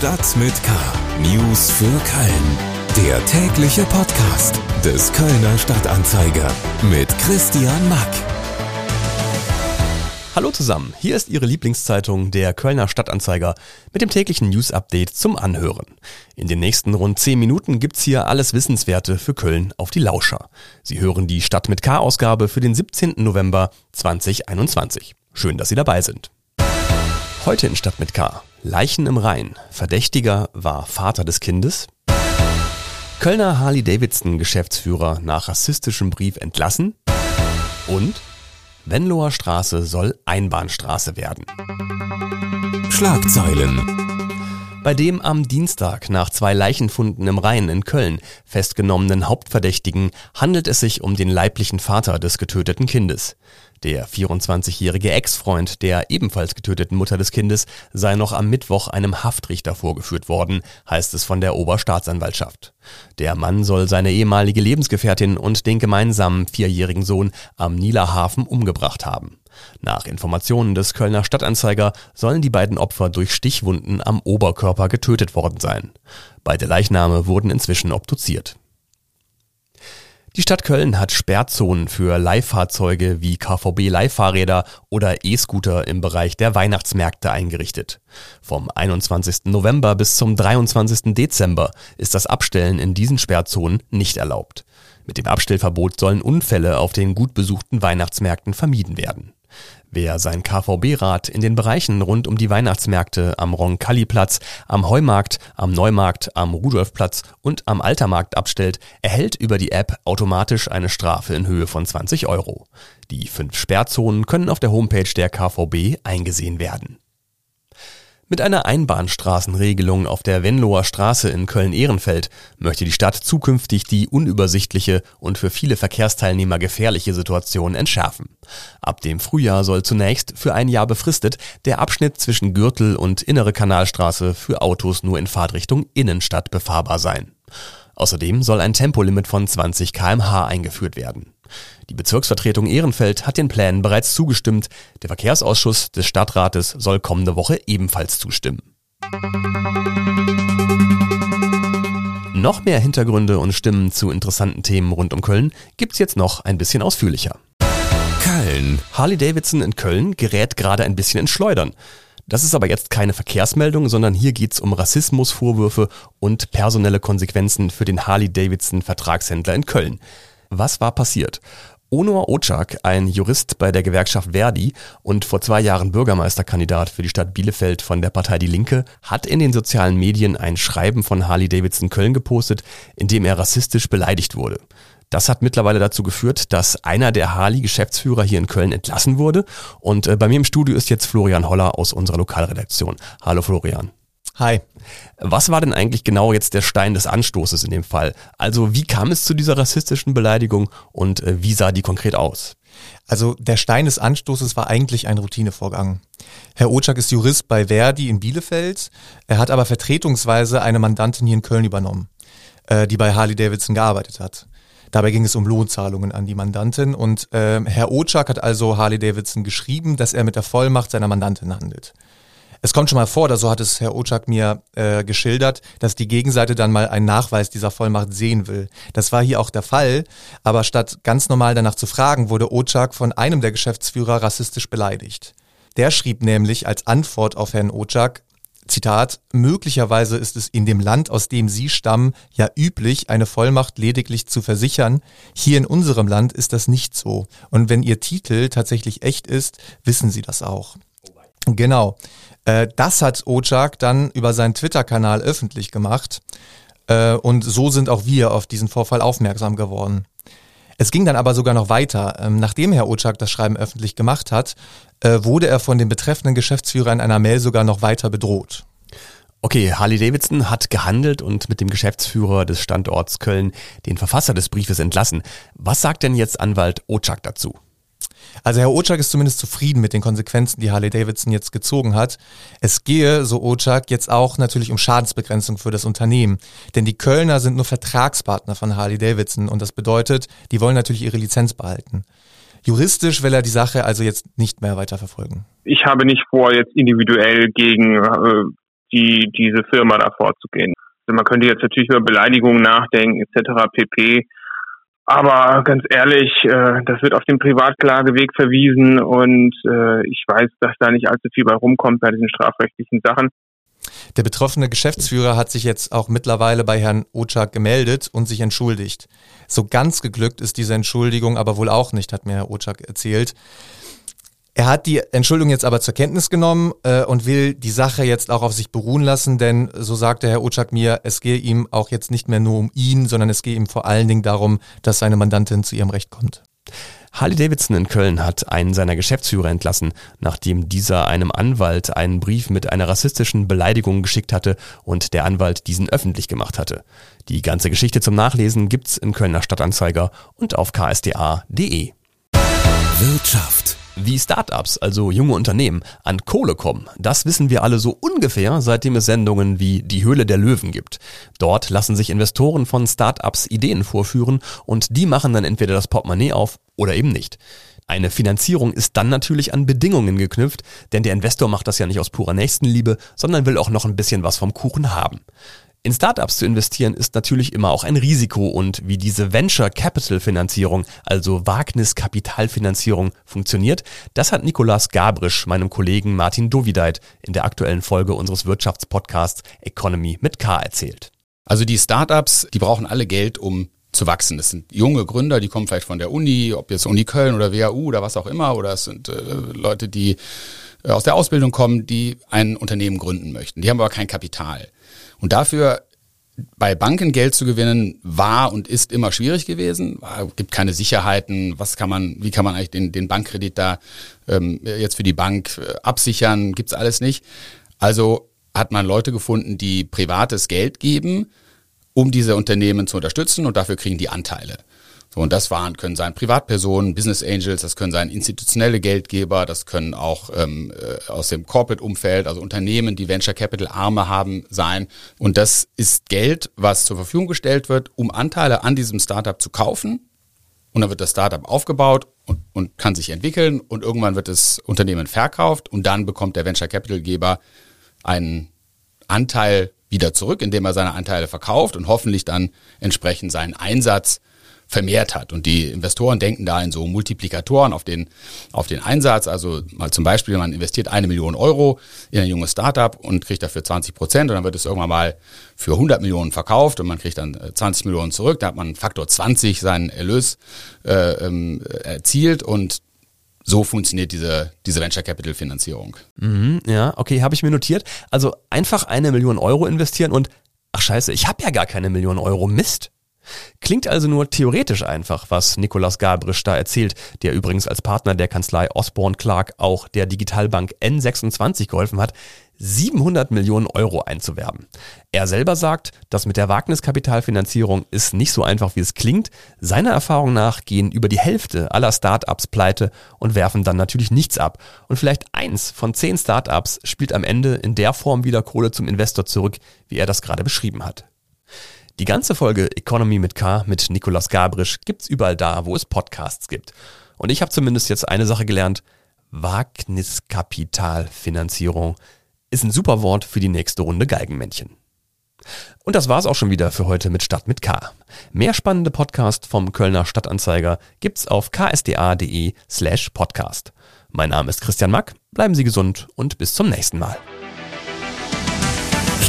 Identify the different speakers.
Speaker 1: Stadt mit K. News für Köln. Der tägliche Podcast des Kölner Stadtanzeiger mit Christian Mack.
Speaker 2: Hallo zusammen, hier ist Ihre Lieblingszeitung, der Kölner Stadtanzeiger, mit dem täglichen News-Update zum Anhören. In den nächsten rund 10 Minuten gibt's hier alles Wissenswerte für Köln auf die Lauscher. Sie hören die Stadt mit K-Ausgabe für den 17. November 2021. Schön, dass Sie dabei sind. Heute in Stadt mit K. Leichen im Rhein. Verdächtiger war Vater des Kindes. Kölner Harley-Davidson-Geschäftsführer nach rassistischem Brief entlassen. Und Venloer Straße soll Einbahnstraße werden.
Speaker 1: Schlagzeilen.
Speaker 2: Bei dem am Dienstag nach zwei Leichenfunden im Rhein in Köln festgenommenen Hauptverdächtigen handelt es sich um den leiblichen Vater des getöteten Kindes. Der 24-jährige Ex-Freund der ebenfalls getöteten Mutter des Kindes sei noch am Mittwoch einem Haftrichter vorgeführt worden, heißt es von der Oberstaatsanwaltschaft. Der Mann soll seine ehemalige Lebensgefährtin und den gemeinsamen vierjährigen Sohn am Nieler Hafen umgebracht haben. Nach Informationen des Kölner Stadtanzeiger sollen die beiden Opfer durch Stichwunden am Oberkörper getötet worden sein. Beide Leichname wurden inzwischen obduziert. Die Stadt Köln hat Sperrzonen für Leihfahrzeuge wie KVB-Leihfahrräder oder E-Scooter im Bereich der Weihnachtsmärkte eingerichtet. Vom 21. November bis zum 23. Dezember ist das Abstellen in diesen Sperrzonen nicht erlaubt. Mit dem Abstellverbot sollen Unfälle auf den gut besuchten Weihnachtsmärkten vermieden werden. Wer sein KVB-Rad in den Bereichen rund um die Weihnachtsmärkte am Roncalli-Platz, am Heumarkt, am Neumarkt, am Rudolfplatz und am Altermarkt abstellt, erhält über die App automatisch eine Strafe in Höhe von 20 Euro. Die fünf Sperrzonen können auf der Homepage der KVB eingesehen werden. Mit einer Einbahnstraßenregelung auf der Venloer Straße in Köln-Ehrenfeld möchte die Stadt zukünftig die unübersichtliche und für viele Verkehrsteilnehmer gefährliche Situation entschärfen. Ab dem Frühjahr soll zunächst für ein Jahr befristet der Abschnitt zwischen Gürtel und Innere Kanalstraße für Autos nur in Fahrtrichtung Innenstadt befahrbar sein. Außerdem soll ein Tempolimit von 20 kmh eingeführt werden. Die Bezirksvertretung Ehrenfeld hat den Plänen bereits zugestimmt. Der Verkehrsausschuss des Stadtrates soll kommende Woche ebenfalls zustimmen. Noch mehr Hintergründe und Stimmen zu interessanten Themen rund um Köln gibt's jetzt noch ein bisschen ausführlicher.
Speaker 1: Köln.
Speaker 2: Harley Davidson in Köln gerät gerade ein bisschen ins Schleudern. Das ist aber jetzt keine Verkehrsmeldung, sondern hier geht's um Rassismusvorwürfe und personelle Konsequenzen für den Harley Davidson Vertragshändler in Köln. Was war passiert? Onur Ocak, ein Jurist bei der Gewerkschaft Verdi und vor zwei Jahren Bürgermeisterkandidat für die Stadt Bielefeld von der Partei Die Linke, hat in den sozialen Medien ein Schreiben von Harley Davidson Köln gepostet, in dem er rassistisch beleidigt wurde. Das hat mittlerweile dazu geführt, dass einer der Harley-Geschäftsführer hier in Köln entlassen wurde. Und äh, bei mir im Studio ist jetzt Florian Holler aus unserer Lokalredaktion. Hallo Florian.
Speaker 3: Hi.
Speaker 2: Was war denn eigentlich genau jetzt der Stein des Anstoßes in dem Fall? Also wie kam es zu dieser rassistischen Beleidigung und äh, wie sah die konkret aus?
Speaker 3: Also der Stein des Anstoßes war eigentlich ein Routinevorgang. Herr Otschak ist Jurist bei Verdi in Bielefeld. Er hat aber vertretungsweise eine Mandantin hier in Köln übernommen, äh, die bei Harley Davidson gearbeitet hat. Dabei ging es um Lohnzahlungen an die Mandantin und äh, Herr Otschak hat also Harley Davidson geschrieben, dass er mit der Vollmacht seiner Mandantin handelt. Es kommt schon mal vor, so hat es Herr Otschak mir äh, geschildert, dass die Gegenseite dann mal einen Nachweis dieser Vollmacht sehen will. Das war hier auch der Fall, aber statt ganz normal danach zu fragen, wurde Otschak von einem der Geschäftsführer rassistisch beleidigt. Der schrieb nämlich als Antwort auf Herrn Otschak, Zitat, möglicherweise ist es in dem Land, aus dem Sie stammen, ja üblich, eine Vollmacht lediglich zu versichern. Hier in unserem Land ist das nicht so. Und wenn Ihr Titel tatsächlich echt ist, wissen Sie das auch. Genau. Äh, das hat Ojak dann über seinen Twitter-Kanal öffentlich gemacht. Äh, und so sind auch wir auf diesen Vorfall aufmerksam geworden. Es ging dann aber sogar noch weiter. Ähm, nachdem Herr Ojak das Schreiben öffentlich gemacht hat, äh, wurde er von dem betreffenden Geschäftsführer in einer Mail sogar noch weiter bedroht.
Speaker 2: Okay, Harley Davidson hat gehandelt und mit dem Geschäftsführer des Standorts Köln den Verfasser des Briefes entlassen. Was sagt denn jetzt Anwalt Ojak dazu?
Speaker 3: Also Herr Ochak ist zumindest zufrieden mit den Konsequenzen, die Harley Davidson jetzt gezogen hat. Es gehe, so Ochak, jetzt auch natürlich um Schadensbegrenzung für das Unternehmen. Denn die Kölner sind nur Vertragspartner von Harley Davidson und das bedeutet, die wollen natürlich ihre Lizenz behalten. Juristisch will er die Sache also jetzt nicht mehr weiter verfolgen.
Speaker 4: Ich habe nicht vor, jetzt individuell gegen äh, die, diese Firma da vorzugehen. Also man könnte jetzt natürlich über Beleidigungen nachdenken, etc. pp. Aber ganz ehrlich, äh, das wird auf den Privatklageweg verwiesen und äh, ich weiß, dass da nicht allzu viel bei rumkommt bei diesen strafrechtlichen Sachen.
Speaker 3: Der betroffene Geschäftsführer hat sich jetzt auch mittlerweile bei Herrn Otschak gemeldet und sich entschuldigt. So ganz geglückt ist diese Entschuldigung aber wohl auch nicht, hat mir Herr Otschak erzählt. Er hat die Entschuldigung jetzt aber zur Kenntnis genommen äh, und will die Sache jetzt auch auf sich beruhen lassen, denn so sagte Herr Otschak mir, es gehe ihm auch jetzt nicht mehr nur um ihn, sondern es gehe ihm vor allen Dingen darum, dass seine Mandantin zu ihrem Recht kommt.
Speaker 2: Harley Davidson in Köln hat einen seiner Geschäftsführer entlassen, nachdem dieser einem Anwalt einen Brief mit einer rassistischen Beleidigung geschickt hatte und der Anwalt diesen öffentlich gemacht hatte. Die ganze Geschichte zum Nachlesen gibt's im Kölner Stadtanzeiger und auf ksda.de.
Speaker 1: Wirtschaft
Speaker 2: wie Startups, also junge Unternehmen, an Kohle kommen, das wissen wir alle so ungefähr, seitdem es Sendungen wie Die Höhle der Löwen gibt. Dort lassen sich Investoren von Startups Ideen vorführen und die machen dann entweder das Portemonnaie auf oder eben nicht. Eine Finanzierung ist dann natürlich an Bedingungen geknüpft, denn der Investor macht das ja nicht aus purer Nächstenliebe, sondern will auch noch ein bisschen was vom Kuchen haben. In Startups zu investieren ist natürlich immer auch ein Risiko und wie diese Venture Capital Finanzierung, also Wagniskapitalfinanzierung funktioniert, das hat Nikolaus Gabrisch meinem Kollegen Martin Dovideit in der aktuellen Folge unseres Wirtschaftspodcasts Economy mit K erzählt.
Speaker 5: Also die Startups, die brauchen alle Geld, um zu wachsen. Das sind junge Gründer, die kommen vielleicht von der Uni, ob jetzt Uni Köln oder WHU oder was auch immer, oder es sind äh, Leute, die äh, aus der Ausbildung kommen, die ein Unternehmen gründen möchten. Die haben aber kein Kapital. Und dafür bei Banken Geld zu gewinnen war und ist immer schwierig gewesen. Es gibt keine Sicherheiten. Was kann man, wie kann man eigentlich den, den Bankkredit da ähm, jetzt für die Bank äh, absichern? Gibt's alles nicht. Also hat man Leute gefunden, die privates Geld geben, um diese Unternehmen zu unterstützen und dafür kriegen die Anteile. So, und das waren, können sein Privatpersonen, Business Angels, das können sein institutionelle Geldgeber, das können auch ähm, äh, aus dem Corporate-Umfeld, also Unternehmen, die Venture Capital Arme haben, sein. Und das ist Geld, was zur Verfügung gestellt wird, um Anteile an diesem Startup zu kaufen. Und dann wird das Startup aufgebaut und, und kann sich entwickeln und irgendwann wird das Unternehmen verkauft und dann bekommt der Venture Capital Geber einen Anteil wieder zurück, indem er seine Anteile verkauft und hoffentlich dann entsprechend seinen Einsatz vermehrt hat. Und die Investoren denken da in so Multiplikatoren auf den, auf den Einsatz. Also mal zum Beispiel, man investiert eine Million Euro in ein junges Startup und kriegt dafür 20 Prozent und dann wird es irgendwann mal für 100 Millionen verkauft und man kriegt dann 20 äh, Millionen zurück. Da hat man Faktor 20 seinen Erlös äh, ähm, erzielt und so funktioniert diese, diese Venture Capital Finanzierung.
Speaker 2: Mhm, ja, okay, habe ich mir notiert. Also einfach eine Million Euro investieren und ach scheiße, ich habe ja gar keine Million Euro. Mist. Klingt also nur theoretisch einfach, was Nikolaus Gabrisch da erzählt, der übrigens als Partner der Kanzlei Osborne Clark auch der Digitalbank N26 geholfen hat, 700 Millionen Euro einzuwerben. Er selber sagt, das mit der Wagniskapitalfinanzierung ist nicht so einfach, wie es klingt. Seiner Erfahrung nach gehen über die Hälfte aller Startups pleite und werfen dann natürlich nichts ab. Und vielleicht eins von zehn Startups spielt am Ende in der Form wieder Kohle zum Investor zurück, wie er das gerade beschrieben hat. Die ganze Folge Economy mit K mit Nikolaus Gabrisch gibt's überall da, wo es Podcasts gibt. Und ich habe zumindest jetzt eine Sache gelernt. Wagniskapitalfinanzierung ist ein super Wort für die nächste Runde Geigenmännchen. Und das war's auch schon wieder für heute mit Stadt mit K. Mehr spannende Podcasts vom Kölner Stadtanzeiger gibt's auf ksda.de slash podcast. Mein Name ist Christian Mack, bleiben Sie gesund und bis zum nächsten Mal.